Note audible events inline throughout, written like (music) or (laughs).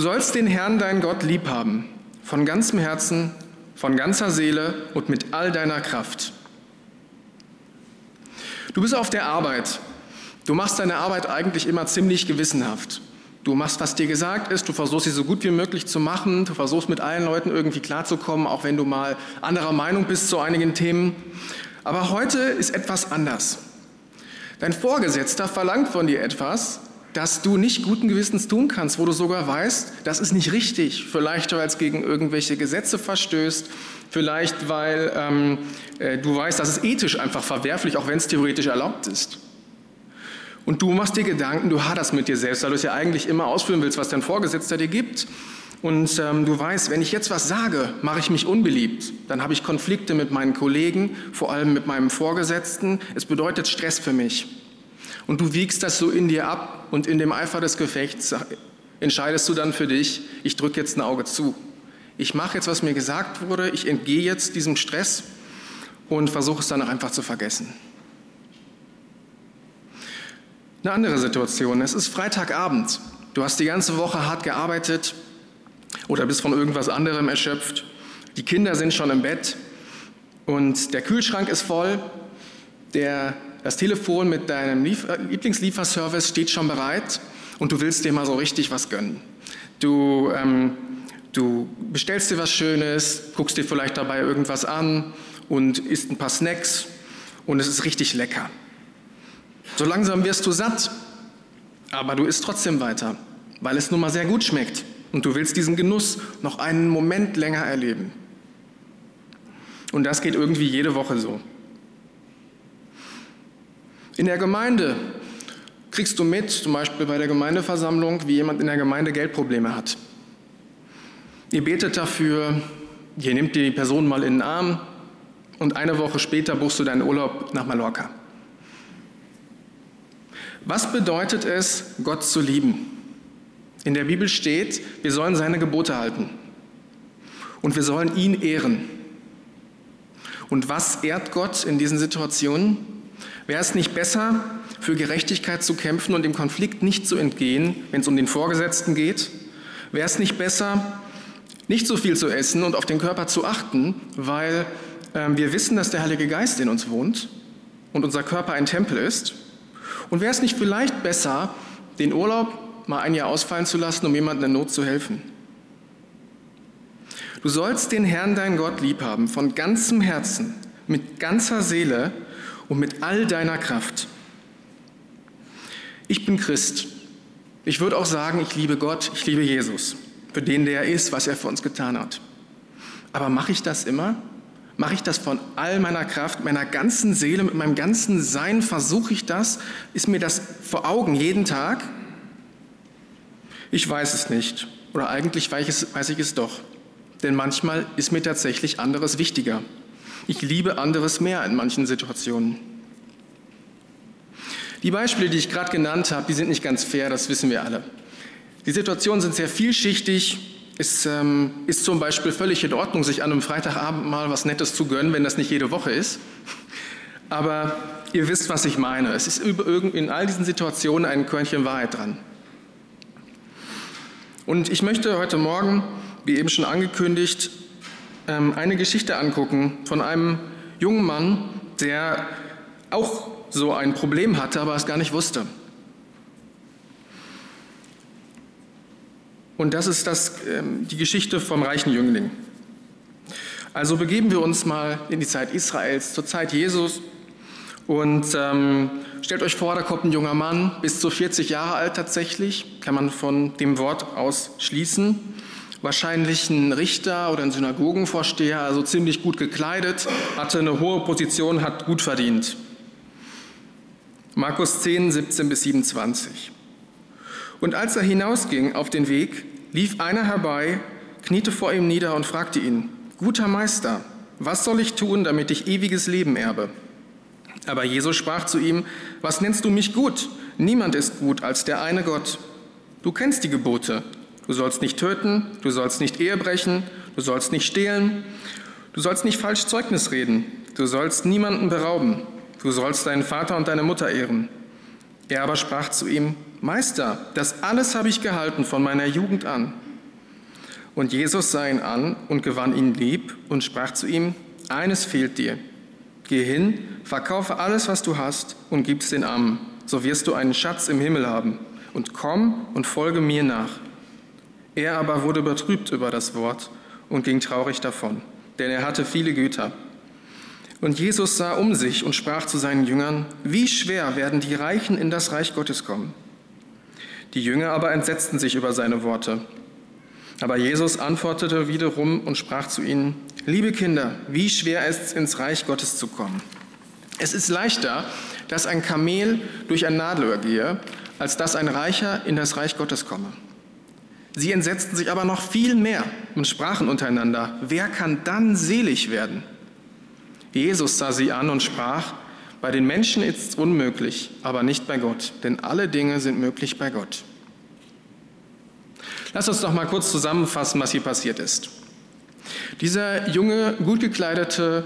Du sollst den Herrn, dein Gott, lieb haben, von ganzem Herzen, von ganzer Seele und mit all deiner Kraft. Du bist auf der Arbeit. Du machst deine Arbeit eigentlich immer ziemlich gewissenhaft. Du machst, was dir gesagt ist, du versuchst sie so gut wie möglich zu machen, du versuchst mit allen Leuten irgendwie klarzukommen, auch wenn du mal anderer Meinung bist zu einigen Themen. Aber heute ist etwas anders. Dein Vorgesetzter verlangt von dir etwas, das du nicht guten Gewissens tun kannst, wo du sogar weißt, das ist nicht richtig. Vielleicht, weil es gegen irgendwelche Gesetze verstößt, vielleicht, weil ähm, äh, du weißt, das ist ethisch einfach verwerflich, auch wenn es theoretisch erlaubt ist. Und du machst dir Gedanken, du haderst mit dir selbst, weil du es ja eigentlich immer ausführen willst, was dein Vorgesetzter dir gibt. Und ähm, du weißt, wenn ich jetzt was sage, mache ich mich unbeliebt. Dann habe ich Konflikte mit meinen Kollegen, vor allem mit meinem Vorgesetzten. Es bedeutet Stress für mich. Und du wiegst das so in dir ab und in dem Eifer des Gefechts entscheidest du dann für dich, ich drücke jetzt ein Auge zu. Ich mache jetzt, was mir gesagt wurde, ich entgehe jetzt diesem Stress und versuche es dann auch einfach zu vergessen. Eine andere Situation, es ist Freitagabend. Du hast die ganze Woche hart gearbeitet oder bist von irgendwas anderem erschöpft. Die Kinder sind schon im Bett und der Kühlschrank ist voll. Der, das Telefon mit deinem Lieblingslieferservice steht schon bereit und du willst dir mal so richtig was gönnen. Du, ähm, du bestellst dir was Schönes, guckst dir vielleicht dabei irgendwas an und isst ein paar Snacks und es ist richtig lecker. So langsam wirst du satt, aber du isst trotzdem weiter, weil es nun mal sehr gut schmeckt und du willst diesen Genuss noch einen Moment länger erleben. Und das geht irgendwie jede Woche so. In der Gemeinde kriegst du mit, zum Beispiel bei der Gemeindeversammlung, wie jemand in der Gemeinde Geldprobleme hat. Ihr betet dafür, ihr nehmt die Person mal in den Arm und eine Woche später buchst du deinen Urlaub nach Mallorca. Was bedeutet es, Gott zu lieben? In der Bibel steht, wir sollen seine Gebote halten und wir sollen ihn ehren. Und was ehrt Gott in diesen Situationen? Wäre es nicht besser, für Gerechtigkeit zu kämpfen und dem Konflikt nicht zu entgehen, wenn es um den Vorgesetzten geht? Wäre es nicht besser, nicht so viel zu essen und auf den Körper zu achten, weil äh, wir wissen, dass der Heilige Geist in uns wohnt und unser Körper ein Tempel ist? Und wäre es nicht vielleicht besser, den Urlaub mal ein Jahr ausfallen zu lassen, um jemandem in Not zu helfen? Du sollst den Herrn, dein Gott, lieb haben, von ganzem Herzen, mit ganzer Seele und mit all deiner Kraft. Ich bin Christ. Ich würde auch sagen, ich liebe Gott, ich liebe Jesus, für den der ist, was er für uns getan hat. Aber mache ich das immer? Mache ich das von all meiner Kraft, meiner ganzen Seele, mit meinem ganzen Sein? Versuche ich das? Ist mir das vor Augen jeden Tag? Ich weiß es nicht. Oder eigentlich weiß ich es, weiß ich es doch. Denn manchmal ist mir tatsächlich anderes wichtiger. Ich liebe anderes mehr in manchen Situationen. Die Beispiele, die ich gerade genannt habe, die sind nicht ganz fair, das wissen wir alle. Die Situationen sind sehr vielschichtig, es ähm, ist zum Beispiel völlig in Ordnung, sich an einem Freitagabend mal was Nettes zu gönnen, wenn das nicht jede Woche ist. Aber ihr wisst, was ich meine. Es ist in all diesen Situationen ein Körnchen Wahrheit dran. Und ich möchte heute Morgen, wie eben schon angekündigt, eine Geschichte angucken von einem jungen Mann, der auch so ein Problem hatte, aber es gar nicht wusste. Und das ist das, ähm, die Geschichte vom reichen Jüngling. Also begeben wir uns mal in die Zeit Israels, zur Zeit Jesus. Und ähm, stellt euch vor, da kommt ein junger Mann, bis zu 40 Jahre alt tatsächlich, kann man von dem Wort aus schließen. Wahrscheinlich ein Richter oder ein Synagogenvorsteher, also ziemlich gut gekleidet, hatte eine hohe Position, hat gut verdient. Markus 10, 17 bis 27. Und als er hinausging auf den Weg, lief einer herbei, kniete vor ihm nieder und fragte ihn, Guter Meister, was soll ich tun, damit ich ewiges Leben erbe? Aber Jesus sprach zu ihm, Was nennst du mich gut? Niemand ist gut als der eine Gott. Du kennst die Gebote. Du sollst nicht töten, du sollst nicht Ehe brechen, du sollst nicht stehlen, du sollst nicht falsch Zeugnis reden, du sollst niemanden berauben, du sollst deinen Vater und deine Mutter ehren. Er aber sprach zu ihm, Meister, das alles habe ich gehalten von meiner Jugend an. Und Jesus sah ihn an und gewann ihn lieb und sprach zu ihm, eines fehlt dir. Geh hin, verkaufe alles, was du hast und gib es den Armen, so wirst du einen Schatz im Himmel haben. Und komm und folge mir nach. Er aber wurde betrübt über das Wort und ging traurig davon, denn er hatte viele Güter. Und Jesus sah um sich und sprach zu seinen Jüngern, wie schwer werden die Reichen in das Reich Gottes kommen. Die Jünger aber entsetzten sich über seine Worte. Aber Jesus antwortete wiederum und sprach zu ihnen, liebe Kinder, wie schwer ist es, ins Reich Gottes zu kommen. Es ist leichter, dass ein Kamel durch ein Nadelöhr gehe, als dass ein Reicher in das Reich Gottes komme. Sie entsetzten sich aber noch viel mehr und sprachen untereinander, wer kann dann selig werden? Jesus sah sie an und sprach, bei den Menschen ist es unmöglich, aber nicht bei Gott, denn alle Dinge sind möglich bei Gott. Lass uns doch mal kurz zusammenfassen, was hier passiert ist. Dieser junge, gut gekleidete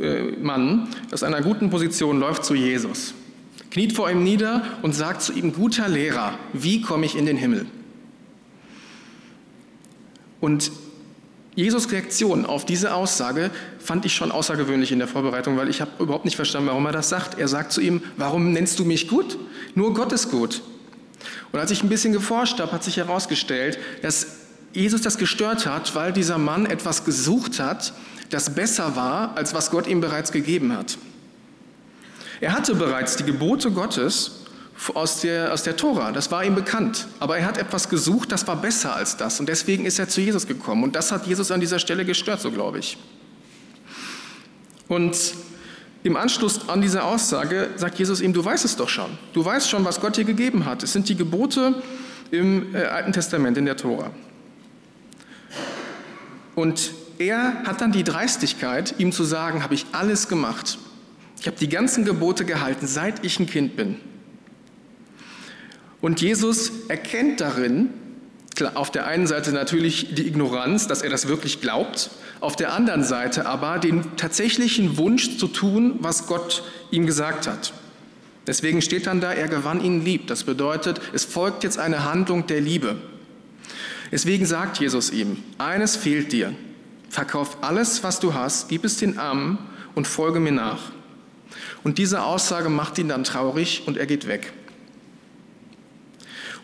äh, Mann aus einer guten Position läuft zu Jesus, kniet vor ihm nieder und sagt zu ihm, guter Lehrer, wie komme ich in den Himmel? Und Jesus Reaktion auf diese Aussage fand ich schon außergewöhnlich in der Vorbereitung, weil ich habe überhaupt nicht verstanden, warum er das sagt. Er sagt zu ihm, warum nennst du mich gut? Nur Gott ist gut. Und als ich ein bisschen geforscht habe, hat sich herausgestellt, dass Jesus das gestört hat, weil dieser Mann etwas gesucht hat, das besser war, als was Gott ihm bereits gegeben hat. Er hatte bereits die Gebote Gottes aus der, aus der Tora. Das war ihm bekannt. Aber er hat etwas gesucht, das war besser als das. Und deswegen ist er zu Jesus gekommen. Und das hat Jesus an dieser Stelle gestört, so glaube ich. Und im Anschluss an diese Aussage sagt Jesus ihm, du weißt es doch schon. Du weißt schon, was Gott dir gegeben hat. Es sind die Gebote im äh, Alten Testament, in der Tora. Und er hat dann die Dreistigkeit, ihm zu sagen, habe ich alles gemacht. Ich habe die ganzen Gebote gehalten, seit ich ein Kind bin. Und Jesus erkennt darin, auf der einen Seite natürlich die Ignoranz, dass er das wirklich glaubt, auf der anderen Seite aber den tatsächlichen Wunsch zu tun, was Gott ihm gesagt hat. Deswegen steht dann da, er gewann ihn lieb. Das bedeutet, es folgt jetzt eine Handlung der Liebe. Deswegen sagt Jesus ihm, eines fehlt dir. Verkauf alles, was du hast, gib es den Armen und folge mir nach. Und diese Aussage macht ihn dann traurig und er geht weg.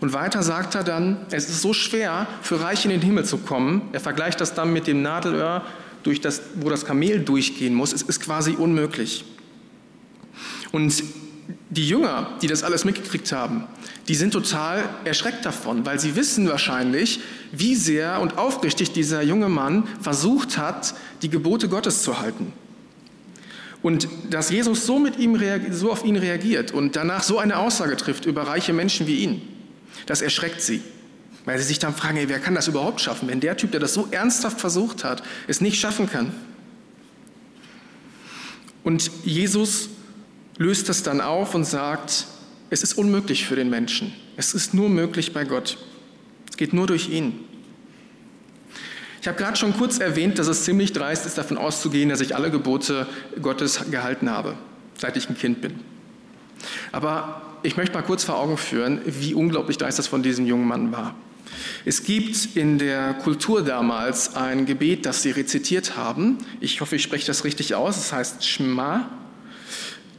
Und weiter sagt er dann, es ist so schwer für Reiche in den Himmel zu kommen. Er vergleicht das dann mit dem Nadelöhr, durch das, wo das Kamel durchgehen muss. Es ist quasi unmöglich. Und die Jünger, die das alles mitgekriegt haben, die sind total erschreckt davon, weil sie wissen wahrscheinlich, wie sehr und aufrichtig dieser junge Mann versucht hat, die Gebote Gottes zu halten. Und dass Jesus so, mit ihm so auf ihn reagiert und danach so eine Aussage trifft über reiche Menschen wie ihn, das erschreckt sie, weil sie sich dann fragen, ey, wer kann das überhaupt schaffen, wenn der Typ, der das so ernsthaft versucht hat, es nicht schaffen kann. Und Jesus löst das dann auf und sagt, es ist unmöglich für den Menschen. Es ist nur möglich bei Gott. Es geht nur durch ihn. Ich habe gerade schon kurz erwähnt, dass es ziemlich dreist ist, davon auszugehen, dass ich alle Gebote Gottes gehalten habe, seit ich ein Kind bin. Aber ich möchte mal kurz vor Augen führen, wie unglaublich dreist das von diesem jungen Mann war. Es gibt in der Kultur damals ein Gebet, das sie rezitiert haben. Ich hoffe, ich spreche das richtig aus. Es heißt Shema.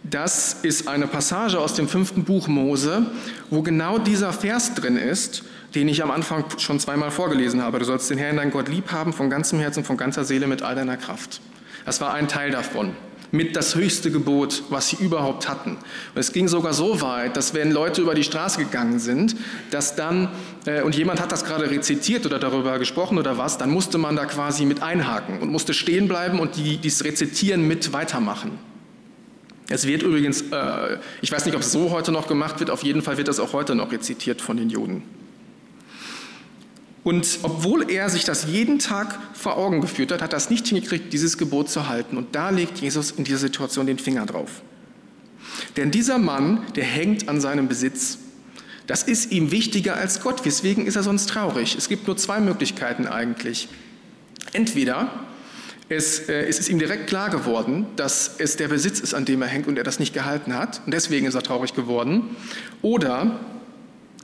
Das ist eine Passage aus dem fünften Buch Mose, wo genau dieser Vers drin ist, den ich am Anfang schon zweimal vorgelesen habe. Du sollst den Herrn, dein Gott, lieb haben von ganzem Herzen, von ganzer Seele, mit all deiner Kraft. Das war ein Teil davon mit das höchste Gebot, was sie überhaupt hatten. Und es ging sogar so weit, dass wenn Leute über die Straße gegangen sind, dass dann, äh, und jemand hat das gerade rezitiert oder darüber gesprochen oder was, dann musste man da quasi mit einhaken und musste stehen bleiben und die, dieses Rezitieren mit weitermachen. Es wird übrigens, äh, ich weiß nicht, ob es so heute noch gemacht wird, auf jeden Fall wird das auch heute noch rezitiert von den Juden. Und obwohl er sich das jeden Tag vor Augen geführt hat, hat er es nicht hingekriegt, dieses Gebot zu halten. Und da legt Jesus in dieser Situation den Finger drauf. Denn dieser Mann, der hängt an seinem Besitz. Das ist ihm wichtiger als Gott. Weswegen ist er sonst traurig? Es gibt nur zwei Möglichkeiten eigentlich. Entweder es, äh, es ist ihm direkt klar geworden, dass es der Besitz ist, an dem er hängt und er das nicht gehalten hat. Und deswegen ist er traurig geworden. Oder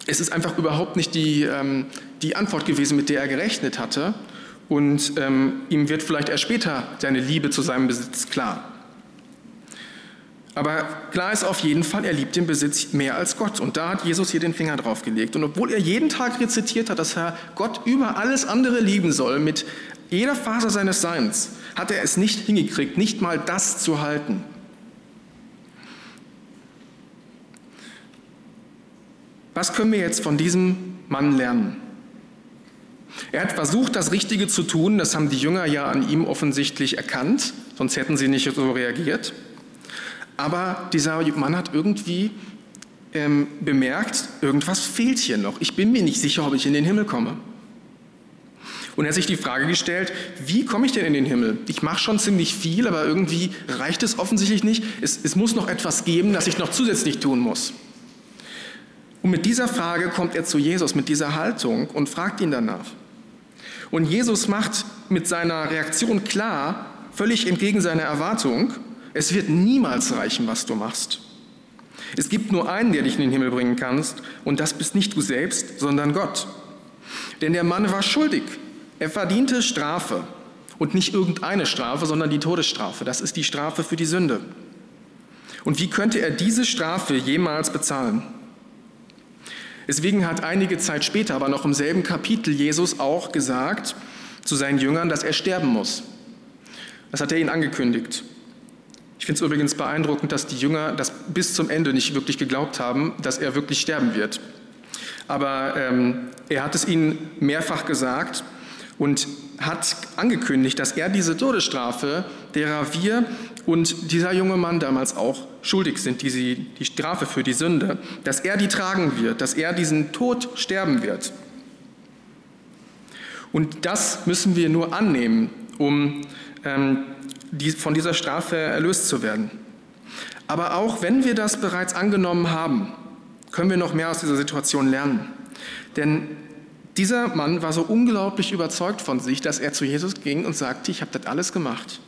es ist einfach überhaupt nicht die, ähm, die Antwort gewesen, mit der er gerechnet hatte. Und ähm, ihm wird vielleicht erst später seine Liebe zu seinem Besitz klar. Aber klar ist auf jeden Fall, er liebt den Besitz mehr als Gott. Und da hat Jesus hier den Finger drauf gelegt. Und obwohl er jeden Tag rezitiert hat, dass er Gott über alles andere lieben soll, mit jeder Phase seines Seins, hat er es nicht hingekriegt, nicht mal das zu halten. Was können wir jetzt von diesem Mann lernen? Er hat versucht, das Richtige zu tun, das haben die Jünger ja an ihm offensichtlich erkannt, sonst hätten sie nicht so reagiert. Aber dieser Mann hat irgendwie ähm, bemerkt, irgendwas fehlt hier noch. Ich bin mir nicht sicher, ob ich in den Himmel komme. Und er hat sich die Frage gestellt, wie komme ich denn in den Himmel? Ich mache schon ziemlich viel, aber irgendwie reicht es offensichtlich nicht. Es, es muss noch etwas geben, das ich noch zusätzlich tun muss. Und mit dieser Frage kommt er zu Jesus, mit dieser Haltung und fragt ihn danach. Und Jesus macht mit seiner Reaktion klar, völlig entgegen seiner Erwartung, es wird niemals reichen, was du machst. Es gibt nur einen, der dich in den Himmel bringen kannst, und das bist nicht du selbst, sondern Gott. Denn der Mann war schuldig. Er verdiente Strafe. Und nicht irgendeine Strafe, sondern die Todesstrafe. Das ist die Strafe für die Sünde. Und wie könnte er diese Strafe jemals bezahlen? Deswegen hat einige Zeit später, aber noch im selben Kapitel, Jesus auch gesagt zu seinen Jüngern, dass er sterben muss. Das hat er ihnen angekündigt. Ich finde es übrigens beeindruckend, dass die Jünger das bis zum Ende nicht wirklich geglaubt haben, dass er wirklich sterben wird. Aber ähm, er hat es ihnen mehrfach gesagt und hat angekündigt, dass er diese Todesstrafe, derer wir und dieser junge Mann damals auch schuldig sind, die, sie, die Strafe für die Sünde, dass er die tragen wird, dass er diesen Tod sterben wird. Und das müssen wir nur annehmen, um ähm, die, von dieser Strafe erlöst zu werden. Aber auch wenn wir das bereits angenommen haben, können wir noch mehr aus dieser Situation lernen. Denn dieser Mann war so unglaublich überzeugt von sich, dass er zu Jesus ging und sagte, ich habe das alles gemacht.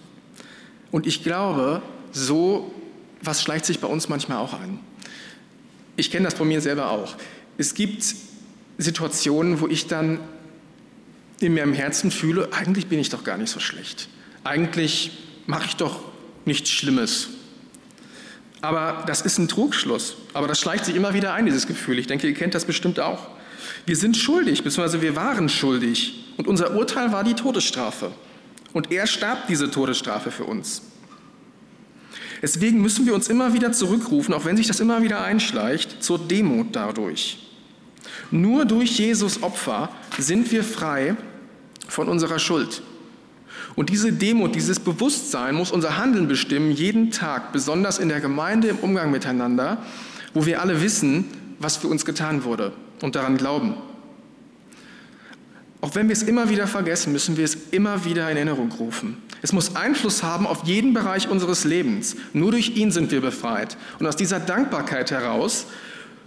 Und ich glaube, so was schleicht sich bei uns manchmal auch an. Ich kenne das von mir selber auch. Es gibt Situationen, wo ich dann in meinem Herzen fühle, eigentlich bin ich doch gar nicht so schlecht. Eigentlich mache ich doch nichts Schlimmes. Aber das ist ein Trugschluss. Aber das schleicht sich immer wieder ein, dieses Gefühl. Ich denke, ihr kennt das bestimmt auch. Wir sind schuldig, beziehungsweise wir waren schuldig. Und unser Urteil war die Todesstrafe. Und er starb diese Todesstrafe für uns. Deswegen müssen wir uns immer wieder zurückrufen, auch wenn sich das immer wieder einschleicht, zur Demut dadurch. Nur durch Jesus Opfer sind wir frei von unserer Schuld. Und diese Demut, dieses Bewusstsein muss unser Handeln bestimmen, jeden Tag, besonders in der Gemeinde im Umgang miteinander, wo wir alle wissen, was für uns getan wurde und daran glauben. Auch wenn wir es immer wieder vergessen, müssen wir es immer wieder in Erinnerung rufen. Es muss Einfluss haben auf jeden Bereich unseres Lebens. Nur durch ihn sind wir befreit. Und aus dieser Dankbarkeit heraus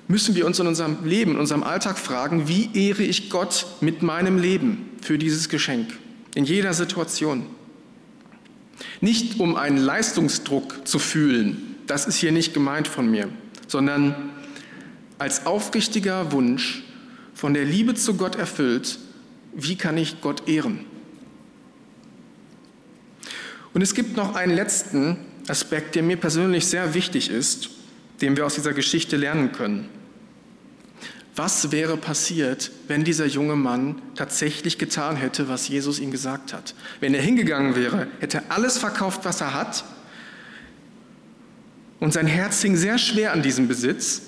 müssen wir uns in unserem Leben, in unserem Alltag fragen, wie ehre ich Gott mit meinem Leben für dieses Geschenk? in jeder Situation. Nicht um einen Leistungsdruck zu fühlen, das ist hier nicht gemeint von mir, sondern als aufrichtiger Wunsch, von der Liebe zu Gott erfüllt, wie kann ich Gott ehren? Und es gibt noch einen letzten Aspekt, der mir persönlich sehr wichtig ist, den wir aus dieser Geschichte lernen können. Was wäre passiert, wenn dieser junge Mann tatsächlich getan hätte, was Jesus ihm gesagt hat? Wenn er hingegangen wäre, hätte alles verkauft, was er hat, und sein Herz hing sehr schwer an diesem Besitz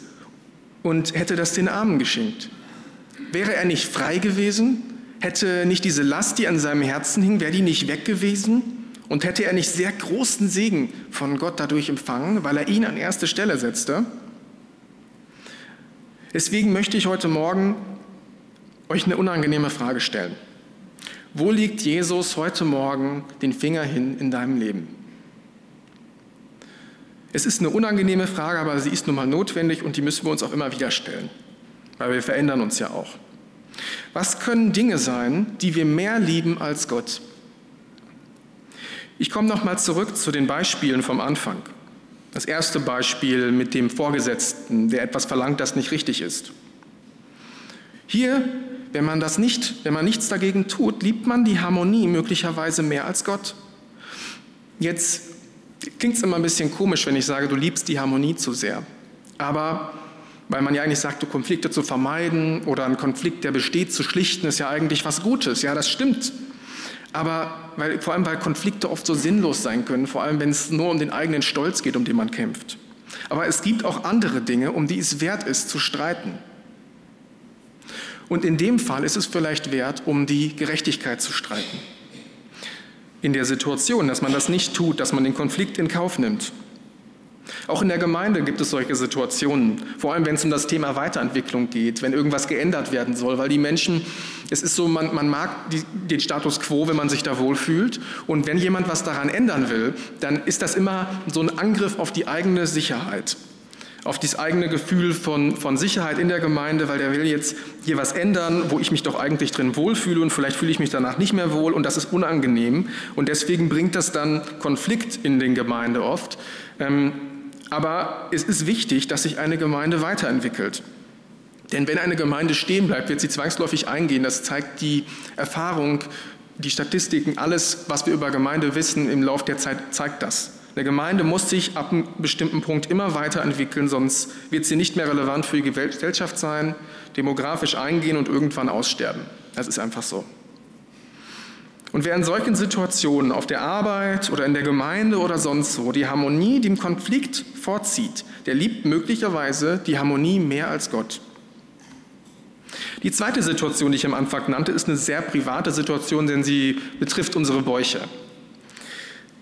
und hätte das den Armen geschenkt. Wäre er nicht frei gewesen? Hätte nicht diese Last, die an seinem Herzen hing, wäre die nicht weg gewesen? Und hätte er nicht sehr großen Segen von Gott dadurch empfangen, weil er ihn an erste Stelle setzte? Deswegen möchte ich heute Morgen euch eine unangenehme Frage stellen. Wo liegt Jesus heute Morgen den Finger hin in deinem Leben? Es ist eine unangenehme Frage, aber sie ist nun mal notwendig und die müssen wir uns auch immer wieder stellen, weil wir verändern uns ja auch. Was können Dinge sein, die wir mehr lieben als Gott? Ich komme nochmal zurück zu den Beispielen vom Anfang. Das erste Beispiel mit dem Vorgesetzten, der etwas verlangt, das nicht richtig ist. Hier, wenn man das nicht, wenn man nichts dagegen tut, liebt man die Harmonie möglicherweise mehr als Gott. Jetzt klingt es immer ein bisschen komisch, wenn ich sage, du liebst die Harmonie zu sehr. Aber weil man ja eigentlich sagt, Konflikte zu vermeiden oder einen Konflikt, der besteht, zu schlichten, ist ja eigentlich was Gutes. Ja, das stimmt. Aber weil, vor allem, weil Konflikte oft so sinnlos sein können, vor allem wenn es nur um den eigenen Stolz geht, um den man kämpft. Aber es gibt auch andere Dinge, um die es wert ist zu streiten. Und in dem Fall ist es vielleicht wert, um die Gerechtigkeit zu streiten. In der Situation, dass man das nicht tut, dass man den Konflikt in Kauf nimmt. Auch in der Gemeinde gibt es solche Situationen, vor allem wenn es um das Thema Weiterentwicklung geht, wenn irgendwas geändert werden soll, weil die Menschen, es ist so, man, man mag die, den Status quo, wenn man sich da wohlfühlt und wenn jemand was daran ändern will, dann ist das immer so ein Angriff auf die eigene Sicherheit auf das eigene Gefühl von, von Sicherheit in der Gemeinde, weil der will jetzt hier was ändern, wo ich mich doch eigentlich drin wohlfühle und vielleicht fühle ich mich danach nicht mehr wohl und das ist unangenehm. Und deswegen bringt das dann Konflikt in den Gemeinde oft. Ähm, aber es ist wichtig, dass sich eine Gemeinde weiterentwickelt. Denn wenn eine Gemeinde stehen bleibt, wird sie zwangsläufig eingehen. Das zeigt die Erfahrung, die Statistiken, alles, was wir über Gemeinde wissen im Laufe der Zeit, zeigt das. Eine Gemeinde muss sich ab einem bestimmten Punkt immer weiterentwickeln, sonst wird sie nicht mehr relevant für die Gesellschaft sein, demografisch eingehen und irgendwann aussterben. Das ist einfach so. Und wer in solchen Situationen auf der Arbeit oder in der Gemeinde oder sonst wo die Harmonie dem Konflikt vorzieht, der liebt möglicherweise die Harmonie mehr als Gott. Die zweite Situation, die ich am Anfang nannte, ist eine sehr private Situation, denn sie betrifft unsere Bäuche.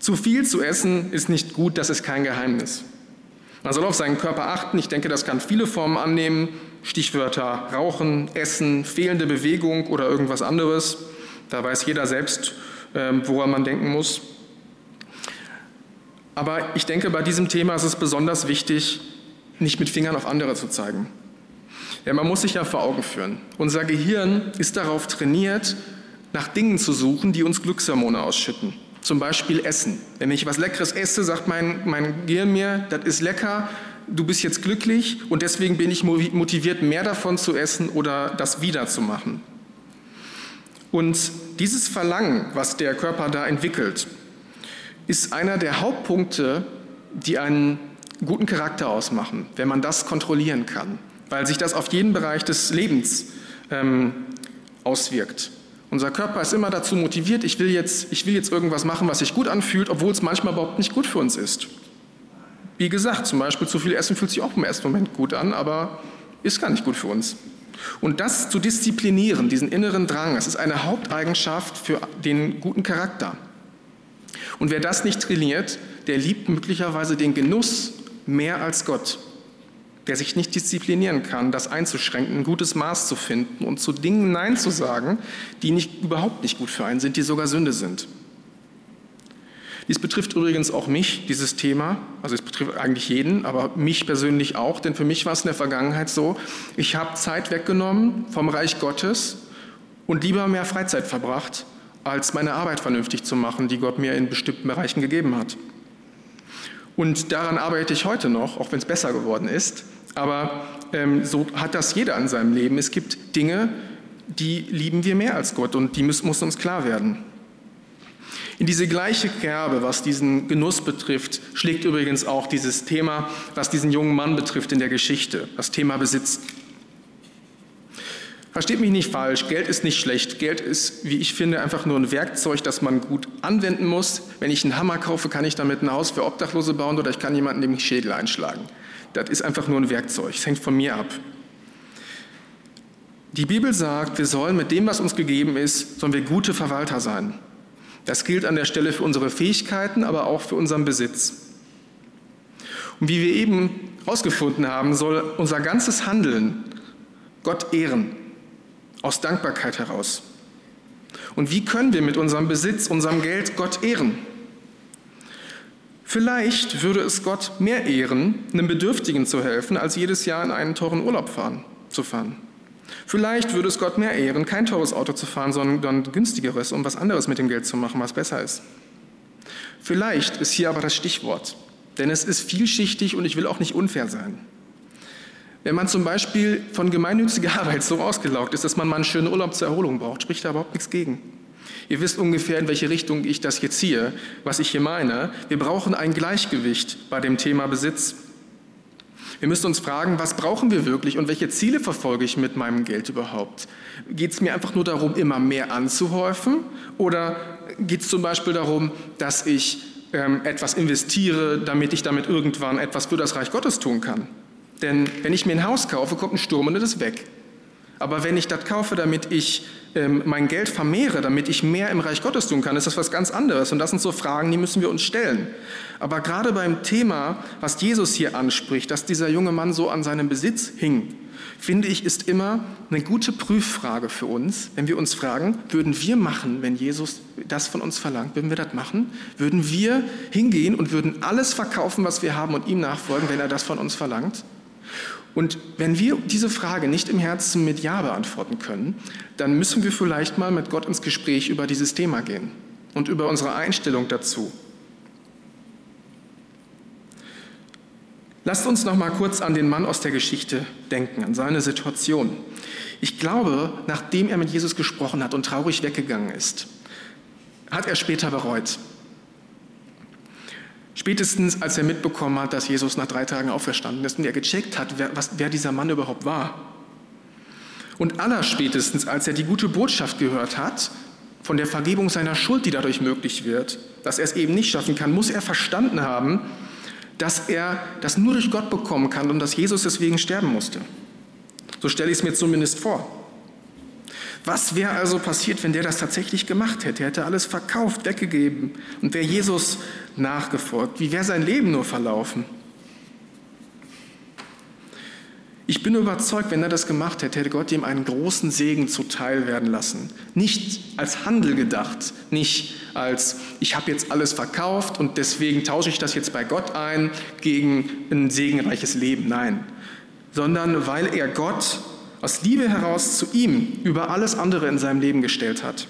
Zu viel zu essen ist nicht gut, das ist kein Geheimnis. Man soll auf seinen Körper achten. Ich denke, das kann viele Formen annehmen. Stichwörter Rauchen, Essen, fehlende Bewegung oder irgendwas anderes. Da weiß jeder selbst, ähm, woran man denken muss. Aber ich denke, bei diesem Thema ist es besonders wichtig, nicht mit Fingern auf andere zu zeigen. Ja, man muss sich ja vor Augen führen. Unser Gehirn ist darauf trainiert, nach Dingen zu suchen, die uns Glückshormone ausschütten. Zum Beispiel Essen. Wenn ich was Leckeres esse, sagt mein, mein Gehirn mir, das ist lecker, du bist jetzt glücklich und deswegen bin ich motiviert, mehr davon zu essen oder das wieder zu machen. Und dieses Verlangen, was der Körper da entwickelt, ist einer der Hauptpunkte, die einen guten Charakter ausmachen, wenn man das kontrollieren kann, weil sich das auf jeden Bereich des Lebens ähm, auswirkt. Unser Körper ist immer dazu motiviert, ich will, jetzt, ich will jetzt irgendwas machen, was sich gut anfühlt, obwohl es manchmal überhaupt nicht gut für uns ist. Wie gesagt, zum Beispiel zu viel Essen fühlt sich auch im ersten Moment gut an, aber ist gar nicht gut für uns. Und das zu disziplinieren, diesen inneren Drang, das ist eine Haupteigenschaft für den guten Charakter. Und wer das nicht trainiert, der liebt möglicherweise den Genuss mehr als Gott. Der sich nicht disziplinieren kann, das einzuschränken, ein gutes Maß zu finden und zu Dingen Nein zu sagen, die nicht, überhaupt nicht gut für einen sind, die sogar Sünde sind. Dies betrifft übrigens auch mich, dieses Thema. Also es betrifft eigentlich jeden, aber mich persönlich auch, denn für mich war es in der Vergangenheit so, ich habe Zeit weggenommen vom Reich Gottes und lieber mehr Freizeit verbracht, als meine Arbeit vernünftig zu machen, die Gott mir in bestimmten Bereichen gegeben hat. Und daran arbeite ich heute noch, auch wenn es besser geworden ist. Aber ähm, so hat das jeder in seinem Leben. Es gibt Dinge, die lieben wir mehr als Gott und die müssen, muss uns klar werden. In diese gleiche Kerbe, was diesen Genuss betrifft, schlägt übrigens auch dieses Thema, was diesen jungen Mann betrifft in der Geschichte, das Thema Besitz. Versteht mich nicht falsch, Geld ist nicht schlecht. Geld ist, wie ich finde, einfach nur ein Werkzeug, das man gut anwenden muss. Wenn ich einen Hammer kaufe, kann ich damit ein Haus für Obdachlose bauen oder ich kann jemanden den Schädel einschlagen. Das ist einfach nur ein Werkzeug, es hängt von mir ab. Die Bibel sagt, wir sollen mit dem, was uns gegeben ist, sollen wir gute Verwalter sein. Das gilt an der Stelle für unsere Fähigkeiten, aber auch für unseren Besitz. Und wie wir eben herausgefunden haben, soll unser ganzes Handeln Gott ehren, aus Dankbarkeit heraus. Und wie können wir mit unserem Besitz, unserem Geld Gott ehren? Vielleicht würde es Gott mehr ehren, einem Bedürftigen zu helfen, als jedes Jahr in einen teuren Urlaub fahren, zu fahren. Vielleicht würde es Gott mehr ehren, kein teures Auto zu fahren, sondern ein günstigeres, um was anderes mit dem Geld zu machen, was besser ist. Vielleicht ist hier aber das Stichwort, denn es ist vielschichtig und ich will auch nicht unfair sein. Wenn man zum Beispiel von gemeinnütziger (laughs) Arbeit so ausgelaugt ist, dass man mal einen schönen Urlaub zur Erholung braucht, spricht da überhaupt nichts gegen. Ihr wisst ungefähr, in welche Richtung ich das hier ziehe, was ich hier meine. Wir brauchen ein Gleichgewicht bei dem Thema Besitz. Wir müssen uns fragen, was brauchen wir wirklich und welche Ziele verfolge ich mit meinem Geld überhaupt? Geht es mir einfach nur darum, immer mehr anzuhäufen? Oder geht es zum Beispiel darum, dass ich ähm, etwas investiere, damit ich damit irgendwann etwas für das Reich Gottes tun kann? Denn wenn ich mir ein Haus kaufe, kommt ein Sturm und das ist weg. Aber wenn ich das kaufe, damit ich ähm, mein Geld vermehre, damit ich mehr im Reich Gottes tun kann, ist das was ganz anderes. Und das sind so Fragen, die müssen wir uns stellen. Aber gerade beim Thema, was Jesus hier anspricht, dass dieser junge Mann so an seinem Besitz hing, finde ich, ist immer eine gute Prüffrage für uns, wenn wir uns fragen, würden wir machen, wenn Jesus das von uns verlangt, würden wir das machen? Würden wir hingehen und würden alles verkaufen, was wir haben und ihm nachfolgen, wenn er das von uns verlangt? Und wenn wir diese Frage nicht im Herzen mit Ja beantworten können, dann müssen wir vielleicht mal mit Gott ins Gespräch über dieses Thema gehen und über unsere Einstellung dazu. Lasst uns noch mal kurz an den Mann aus der Geschichte denken, an seine Situation. Ich glaube, nachdem er mit Jesus gesprochen hat und traurig weggegangen ist, hat er später bereut. Spätestens als er mitbekommen hat, dass Jesus nach drei Tagen auferstanden ist und er gecheckt hat, wer, was, wer dieser Mann überhaupt war. Und allerspätestens, als er die gute Botschaft gehört hat, von der Vergebung seiner Schuld, die dadurch möglich wird, dass er es eben nicht schaffen kann, muss er verstanden haben, dass er das nur durch Gott bekommen kann und dass Jesus deswegen sterben musste. So stelle ich es mir zumindest vor. Was wäre also passiert, wenn der das tatsächlich gemacht hätte? Er hätte alles verkauft, weggegeben und wäre Jesus nachgefolgt. Wie wäre sein Leben nur verlaufen? Ich bin überzeugt, wenn er das gemacht hätte, hätte Gott ihm einen großen Segen zuteil werden lassen. Nicht als Handel gedacht, nicht als ich habe jetzt alles verkauft und deswegen tausche ich das jetzt bei Gott ein gegen ein segenreiches Leben. Nein, sondern weil er Gott aus Liebe heraus zu ihm über alles andere in seinem Leben gestellt hat.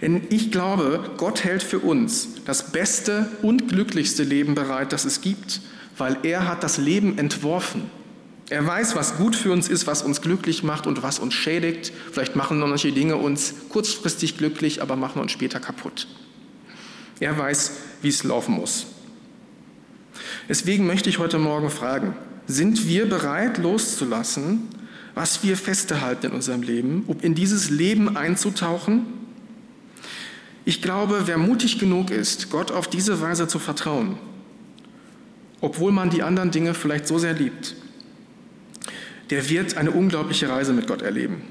Denn ich glaube, Gott hält für uns das beste und glücklichste Leben bereit, das es gibt, weil er hat das Leben entworfen. Er weiß, was gut für uns ist, was uns glücklich macht und was uns schädigt. Vielleicht machen manche Dinge uns kurzfristig glücklich, aber machen uns später kaputt. Er weiß, wie es laufen muss. Deswegen möchte ich heute Morgen fragen, sind wir bereit loszulassen, was wir festhalten in unserem Leben, um in dieses Leben einzutauchen? Ich glaube, wer mutig genug ist, Gott auf diese Weise zu vertrauen, obwohl man die anderen Dinge vielleicht so sehr liebt, der wird eine unglaubliche Reise mit Gott erleben.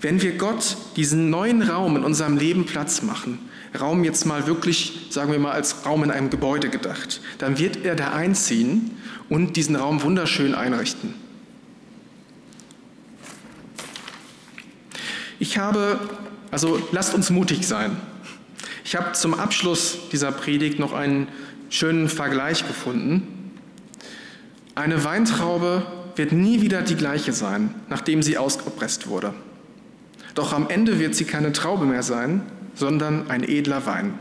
Wenn wir Gott diesen neuen Raum in unserem Leben Platz machen, Raum jetzt mal wirklich, sagen wir mal, als Raum in einem Gebäude gedacht, dann wird er da einziehen und diesen Raum wunderschön einrichten. Ich habe, also lasst uns mutig sein. Ich habe zum Abschluss dieser Predigt noch einen schönen Vergleich gefunden. Eine Weintraube wird nie wieder die gleiche sein, nachdem sie ausgepresst wurde. Doch am Ende wird sie keine Traube mehr sein, sondern ein edler Wein.